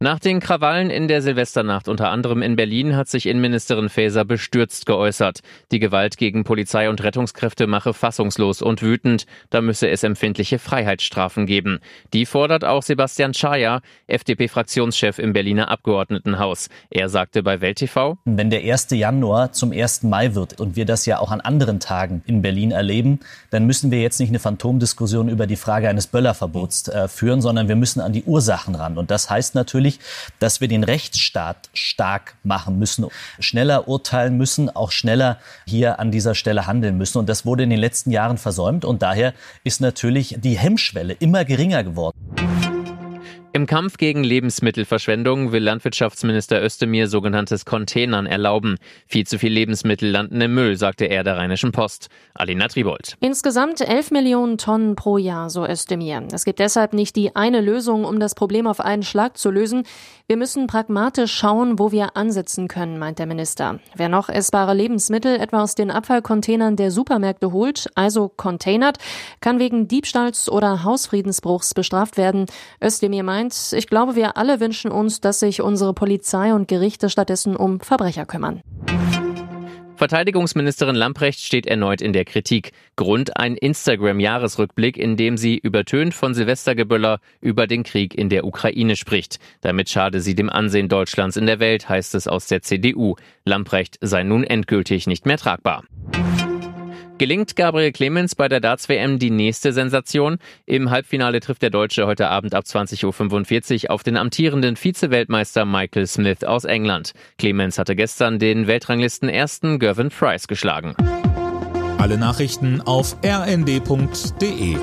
Nach den Krawallen in der Silvesternacht unter anderem in Berlin hat sich Innenministerin Faeser bestürzt geäußert. Die Gewalt gegen Polizei und Rettungskräfte mache fassungslos und wütend. Da müsse es empfindliche Freiheitsstrafen geben. Die fordert auch Sebastian Schaja, FDP-Fraktionschef im Berliner Abgeordnetenhaus. Er sagte bei Welt TV, wenn der 1. Januar zum 1. Mai wird und wir das ja auch an anderen Tagen in Berlin erleben, dann müssen wir jetzt nicht eine Phantomdiskussion über die Frage eines Böllerverbots äh, führen, sondern wir müssen an die Ursachen ran. Und das heißt natürlich, wichtig, dass wir den Rechtsstaat stark machen müssen, schneller urteilen müssen, auch schneller hier an dieser Stelle handeln müssen. Und das wurde in den letzten Jahren versäumt. Und daher ist natürlich die Hemmschwelle immer geringer geworden. Im Kampf gegen Lebensmittelverschwendung will Landwirtschaftsminister Özdemir sogenanntes Containern erlauben. Viel zu viel Lebensmittel landen im Müll, sagte er der Rheinischen Post. Alina Tribold. Insgesamt 11 Millionen Tonnen pro Jahr, so Özdemir. Es gibt deshalb nicht die eine Lösung, um das Problem auf einen Schlag zu lösen. Wir müssen pragmatisch schauen, wo wir ansetzen können, meint der Minister. Wer noch essbare Lebensmittel etwa aus den Abfallcontainern der Supermärkte holt, also containert, kann wegen Diebstahls oder Hausfriedensbruchs bestraft werden. Özdemir meint, meint, ich glaube, wir alle wünschen uns, dass sich unsere Polizei und Gerichte stattdessen um Verbrecher kümmern. Verteidigungsministerin Lamprecht steht erneut in der Kritik. Grund ein Instagram-Jahresrückblick, in dem sie übertönt von Silvestergeböller über den Krieg in der Ukraine spricht. Damit schade sie dem Ansehen Deutschlands in der Welt, heißt es aus der CDU. Lamprecht sei nun endgültig nicht mehr tragbar. Gelingt Gabriel Clemens bei der Darts-WM die nächste Sensation? Im Halbfinale trifft der Deutsche heute Abend ab 20.45 Uhr auf den amtierenden Vize-Weltmeister Michael Smith aus England. Clemens hatte gestern den Weltranglisten ersten Gervin Price geschlagen. Alle Nachrichten auf rnd.de